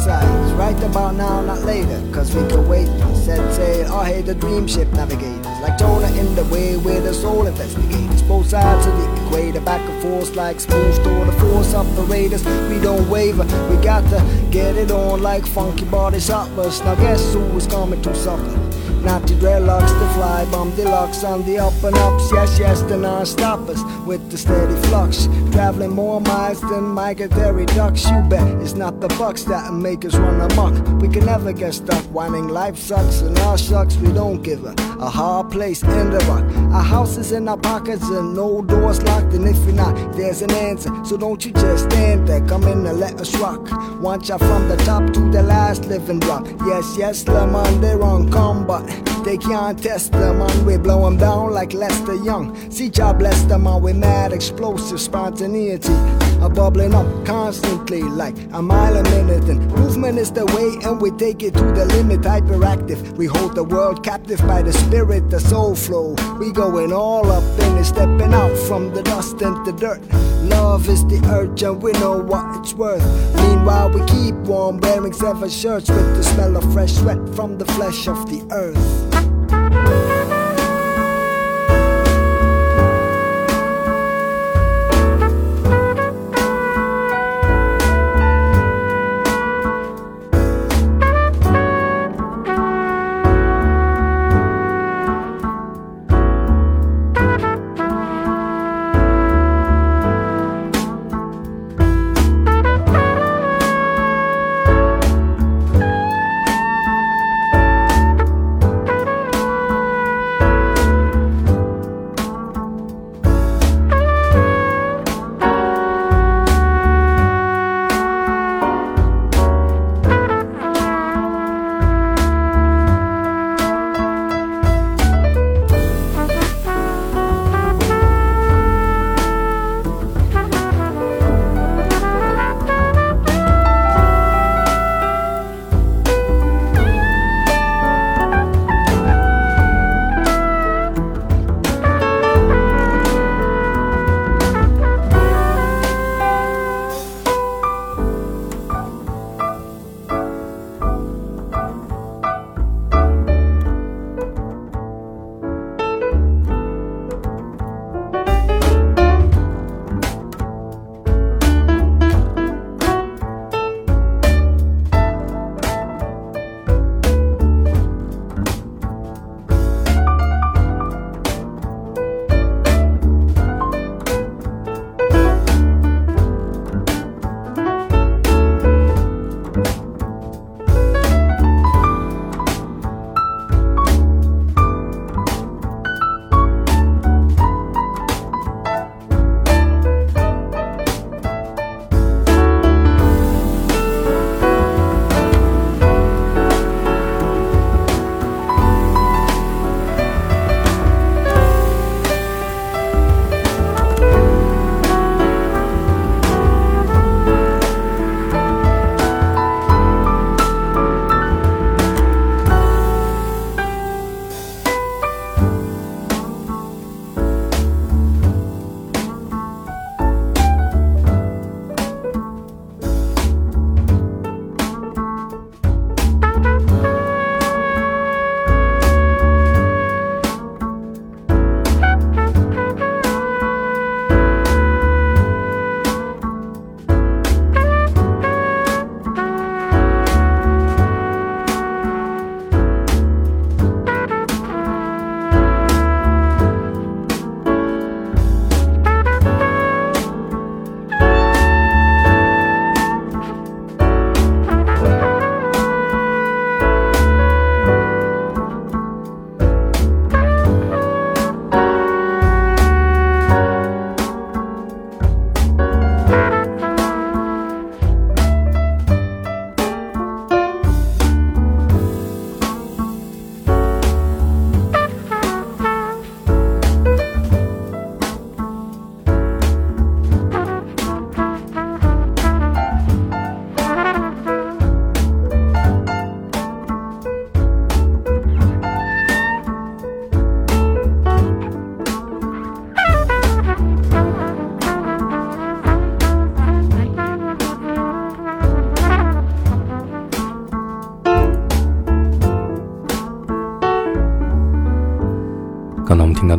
I. Right about now, not later. Cause we can wait. Set sail, or hey, the dream ship navigators. Like Jonah in the way with the soul investigators. Both sides of the equator, back and forth like smooth store. The force of the operators, we don't waver. We got to get it on like funky body shoppers. Now guess who is coming to supper? Not the dreadlocks, the fly bomb deluxe on the up and ups. Yes, yes, the non-stoppers with the steady flux. Traveling more miles than migratory ducks. You bet it's not the bucks that make us run amok. We can never get stuck whining life sucks and our sucks. We don't give a, a hard place in the rock. Our houses in our pockets and no doors locked. And if you're not, there's an answer. So don't you just stand there. Come in and let us rock. Want ya from the top to the last living drop. Yes, yes, Lemon, they're on come, but they can't test them on. We blow them down like Lester Young. See, y'all bless them on with mad explosive spontaneity. A bubbling up constantly like a mile a minute. And movement is the way, and we take it to the limit. Hyperactive, we hold the world captive by the spirit, the soul flow. We going all up in it, stepping out from the dust and the dirt. Love is the urge, and we know what it's worth. Meanwhile, we keep warm, wearing seven shirts with the smell of fresh sweat from the flesh of the earth thank you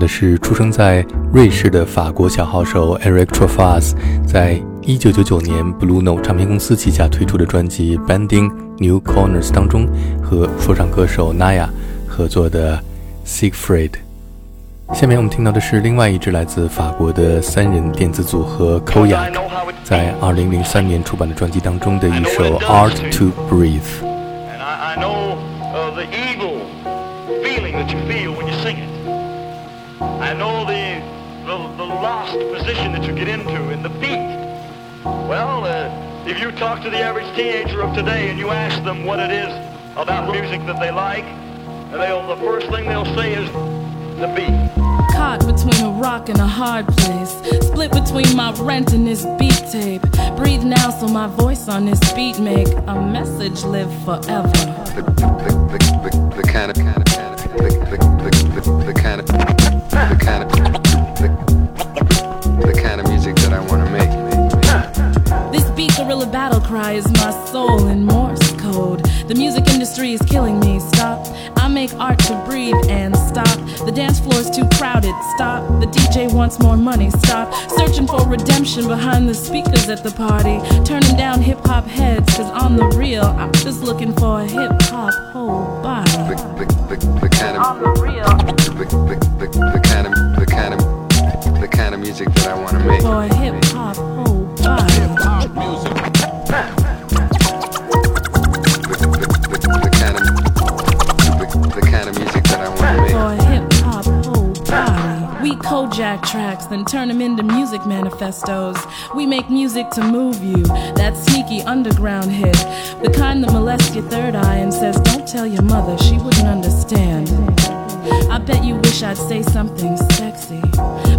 是出生在瑞士的法国小号手 Eric Truffaz，在一九九九年 Blue Note 唱片公司旗下推出的专辑《Bending New Corners》当中，和说唱歌手 Naya 合作的《Siegfried》。下面我们听到的是另外一支来自法国的三人电子组合 Koyak，在二零零三年出版的专辑当中的一首《Art to Breathe》。I know the, the, the lost position that you get into in the beat. Well, uh, if you talk to the average teenager of today and you ask them what it is about music that they like, they'll, the first thing they'll say is the beat. Caught between a rock and a hard place. Split between my rent and this beat tape. Breathe now so my voice on this beat make a message live forever. The, the, the, the kind of, kind of, kind of, the, the, the, the, the kind of the kind of the, kind of music that I want to make. This beat gorilla battle cry is my soul in Morse code. The music industry is killing me. Stop. I make art to breathe and stop. The dance floor is too crowded. Stop. The DJ wants more money. Stop. Searching for redemption behind the speakers at the party. Turning down hip hop heads, cause on the real, I'm just looking for a hip hop whole body. The, the, the, the kind of, on the real. The, the, the, the kind of, the kind of, the kind of music that I want to make. For hip hop Kojak tracks, then turn them into music manifestos. We make music to move you, that sneaky underground hit. The kind that molests your third eye and says, Don't tell your mother, she wouldn't understand. I bet you wish I'd say something sexy.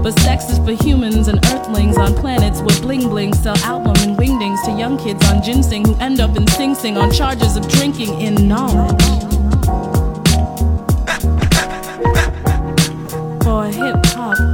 But sex is for humans and earthlings on planets where bling bling sell album and wingdings to young kids on ginseng who end up in Sing Sing on charges of drinking in knowledge. For hip hop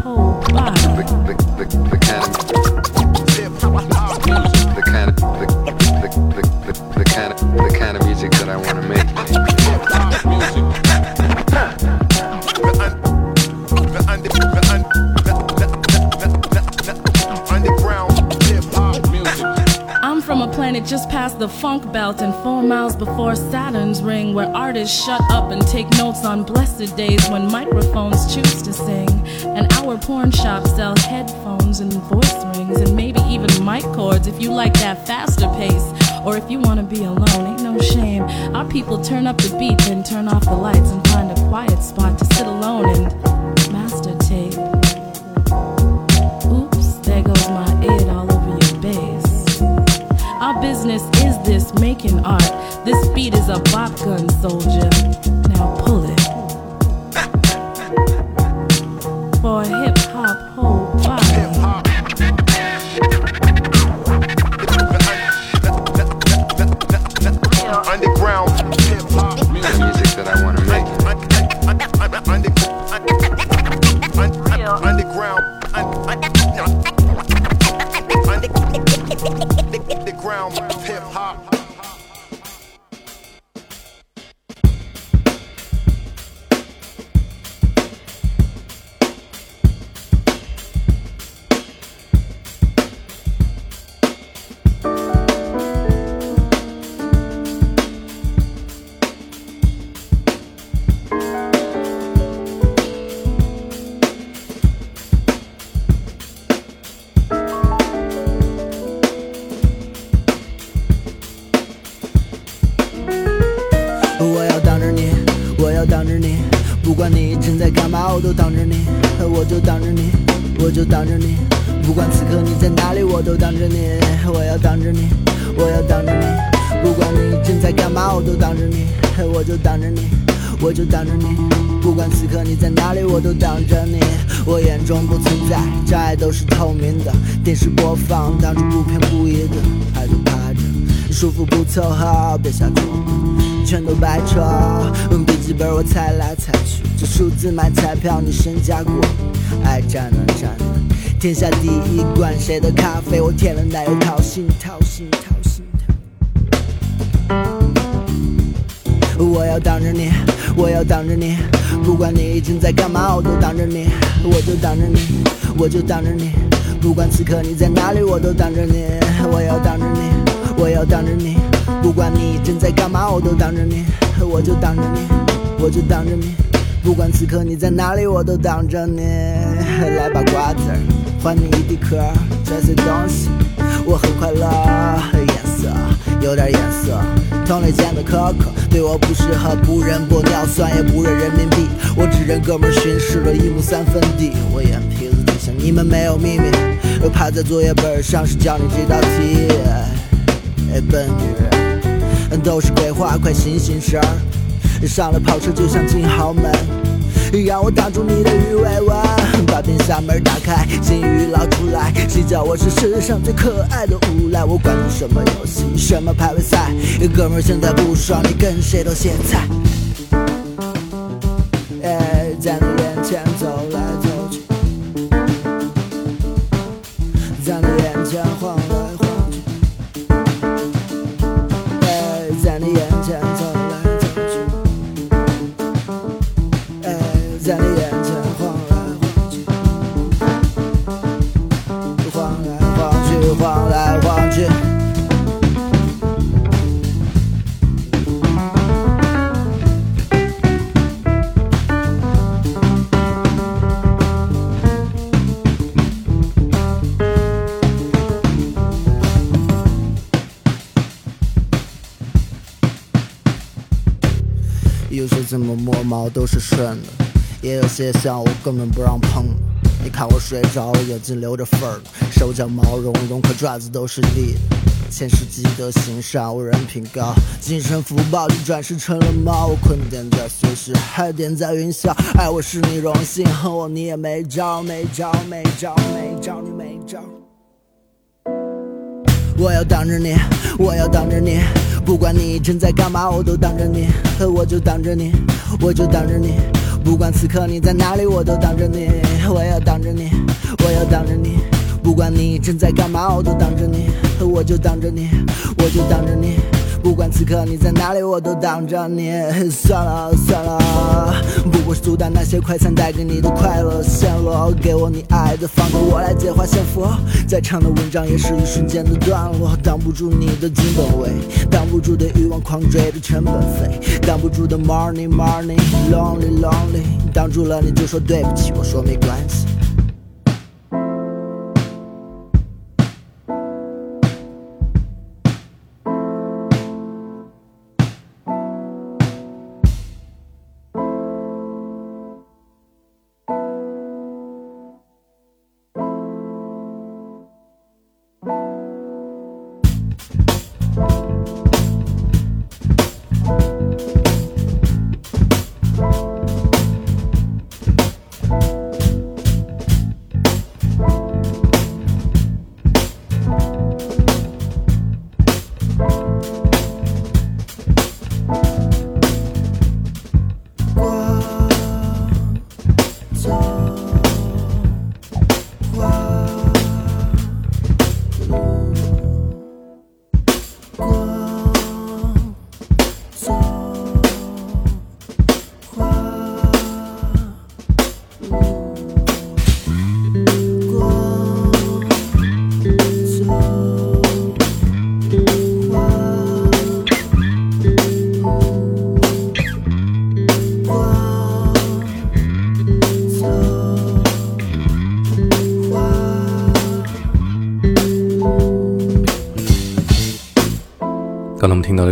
shut up and take notes on blessed days when microphones choose to sing. And our porn shop sells headphones and voice rings and maybe even mic cords if you like that faster pace. Or if you wanna be alone, ain't no shame. Our people turn up the beat, then turn off the lights and find a quiet spot to sit alone and master tape. Oops, there goes my id all over your bass. Our business is this making art. This beat is a bop gun soldier. Hip hop. 都当着你我就当着你，我就当着你不管此刻你在哪里，我都当着你。我眼中不存在障碍，都是透明的。电视播放，当初不偏不倚的，爱都趴着，舒服不凑合，别瞎装，全都白扯。用笔记本我猜来猜去，这数字买彩票，你身价过？爱占了占了，天下第一罐谁的咖啡？我添了奶油，掏心掏心掏我要挡着你，我要挡着你，不管你已经在干嘛，我都挡着你，我就挡着你，我就挡着你，不管此刻你在哪里，我都挡着你，我要挡着你，我要挡着你，不管你正在干嘛，我都挡着你，我就挡着你，我就挡着你，不管此刻你在哪里，我都挡着你，来把瓜子儿还你一地壳，这些东西。我很快乐，颜色有点颜色。同类间的可可，对我不适合，不认玻尿酸，也不认人民币，我只认哥们儿巡视了一亩三分地。我眼皮子底下你们没有秘密，趴在作业本上是教你这道题。哎，笨女人，都是鬼话，快醒醒神儿！上了跑车就想进豪门，让我挡住你的鱼尾纹，把冰箱门打开，金鱼捞出来，谁叫我是世上最可爱的无赖？我管你什么游戏，什么排位赛，哥们现在不爽，你跟谁都歇菜。些像我根本不让碰。你看我睡着了，眼睛流着缝儿，手脚毛茸茸，可爪子都是利。前世积德行善，我人品高，今生福报就转世成了猫。我困点在随时，海点在云霄，爱我是你荣幸，恨我你也没招，没招，没招，没招，你没招。我要挡着你，我要挡着你，不管你正在干嘛，我都挡着你，我就挡着你，我就挡着你，不管此刻你在哪里，我都等着你，我要等着你，我要等着你，不管你正在干嘛，我都等着你，我就等着你，我就等着你。不管此刻你在哪里，我都挡着你。算了算了，不过是阻挡那些快餐带给你的快乐陷落。给我你爱的方式，我来借花献佛。再长的文章也是一瞬间的段落，挡不住你的金本位，挡不住的欲望狂追的成本费，挡不住的 morning morning lonely lonely，挡住了你就说对不起，我说没关系。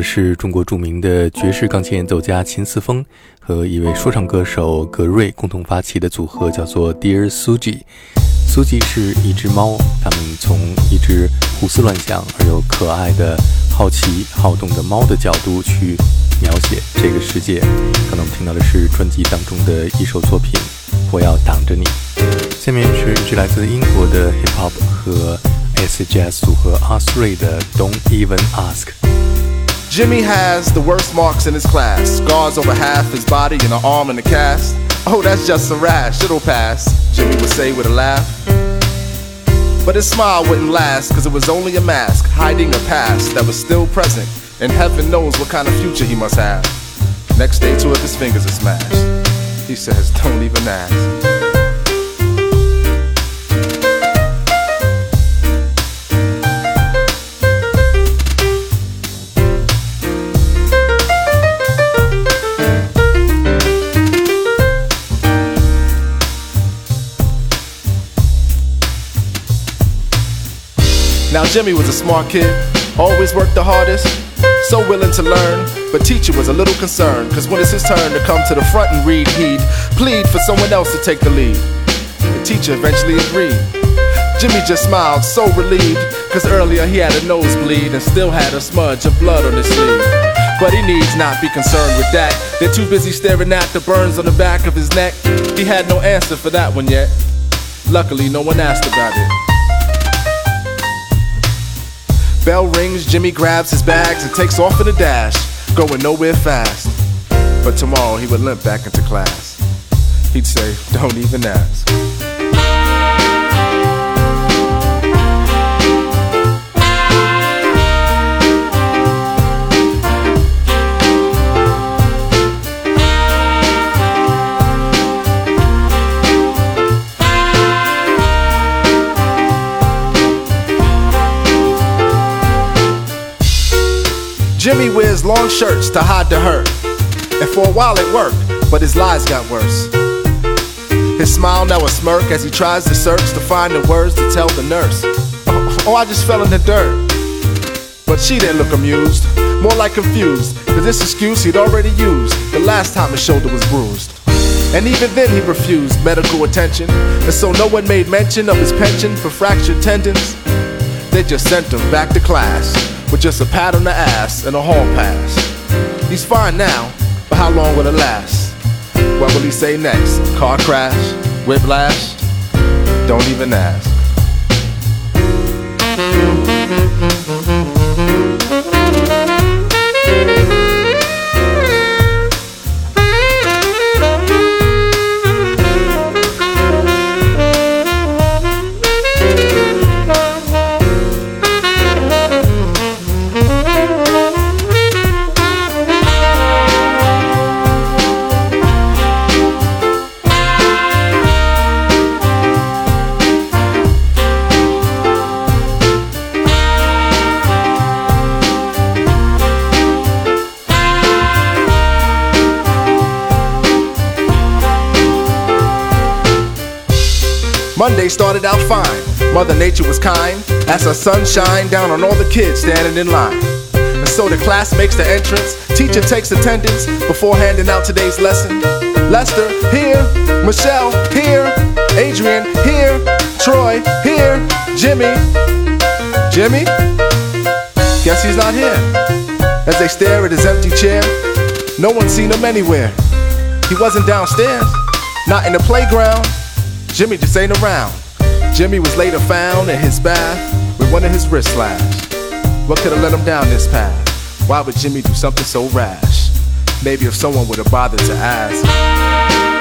是中国著名的爵士钢琴演奏家秦思峰和一位说唱歌手格瑞共同发起的组合，叫做 Dear Suji。苏吉是一只猫，他们从一只胡思乱想而又可爱的、好奇好动的猫的角度去描写这个世界。刚才我们听到的是专辑当中的一首作品《我要挡着你》。下面是一支来自英国的 hip hop 和 acid jazz 组合 R3 的 Don't Even Ask。Jimmy has the worst marks in his class. Scars over half his body and an arm in a cast. Oh, that's just a rash, it'll pass, Jimmy would say with a laugh. But his smile wouldn't last, cause it was only a mask hiding a past that was still present. And heaven knows what kind of future he must have. Next day, two of his fingers are smashed. He says, Don't even ask. Now Jimmy was a smart kid, always worked the hardest, so willing to learn. But teacher was a little concerned, cause when it's his turn to come to the front and read, he'd plead for someone else to take the lead. The teacher eventually agreed. Jimmy just smiled, so relieved, cause earlier he had a nosebleed and still had a smudge of blood on his sleeve. But he needs not be concerned with that. They're too busy staring at the burns on the back of his neck. He had no answer for that one yet. Luckily, no one asked about it. Bell rings, Jimmy grabs his bags and takes off in a dash, going nowhere fast. But tomorrow he would limp back into class. He'd say, Don't even ask. Jimmy wears long shirts to hide the hurt. And for a while it worked, but his lies got worse. His smile now a smirk as he tries to search to find the words to tell the nurse. Oh, I just fell in the dirt. But she didn't look amused, more like confused, cause this excuse he'd already used the last time his shoulder was bruised. And even then he refused medical attention, and so no one made mention of his pension for fractured tendons. They just sent him back to class with just a pat on the ass and a hall pass. He's fine now, but how long will it last? What will he say next? Car crash? Whiplash? Don't even ask. Monday started out fine. Mother Nature was kind as her sun shined down on all the kids standing in line. And so the class makes the entrance. Teacher takes attendance before handing out today's lesson. Lester, here. Michelle, here. Adrian, here. Troy, here. Jimmy. Jimmy? Guess he's not here. As they stare at his empty chair, no one's seen him anywhere. He wasn't downstairs, not in the playground, Jimmy just ain't around. Jimmy was later found in his bath with one of his wrists slashed. What could have led him down this path? Why would Jimmy do something so rash? Maybe if someone would have bothered to ask.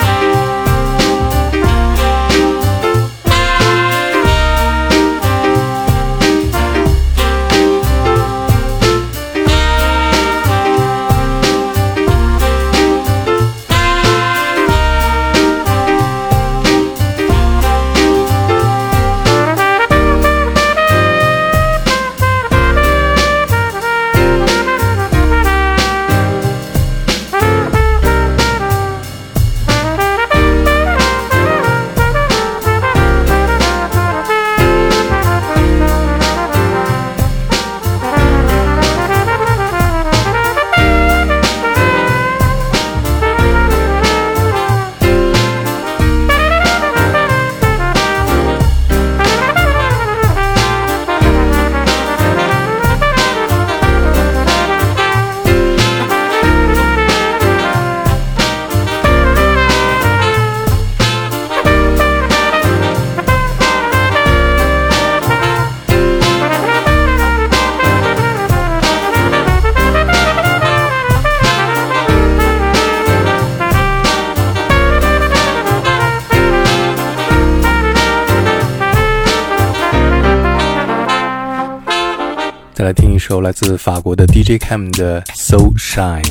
来听一首来自法国的 DJ Cam 的《So Shine》。